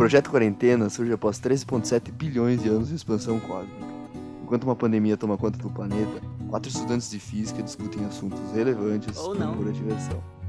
projeto Quarentena surge após 13,7 bilhões de anos de expansão cósmica. Enquanto uma pandemia toma conta do planeta, quatro estudantes de física discutem assuntos relevantes Ou por pura diversão.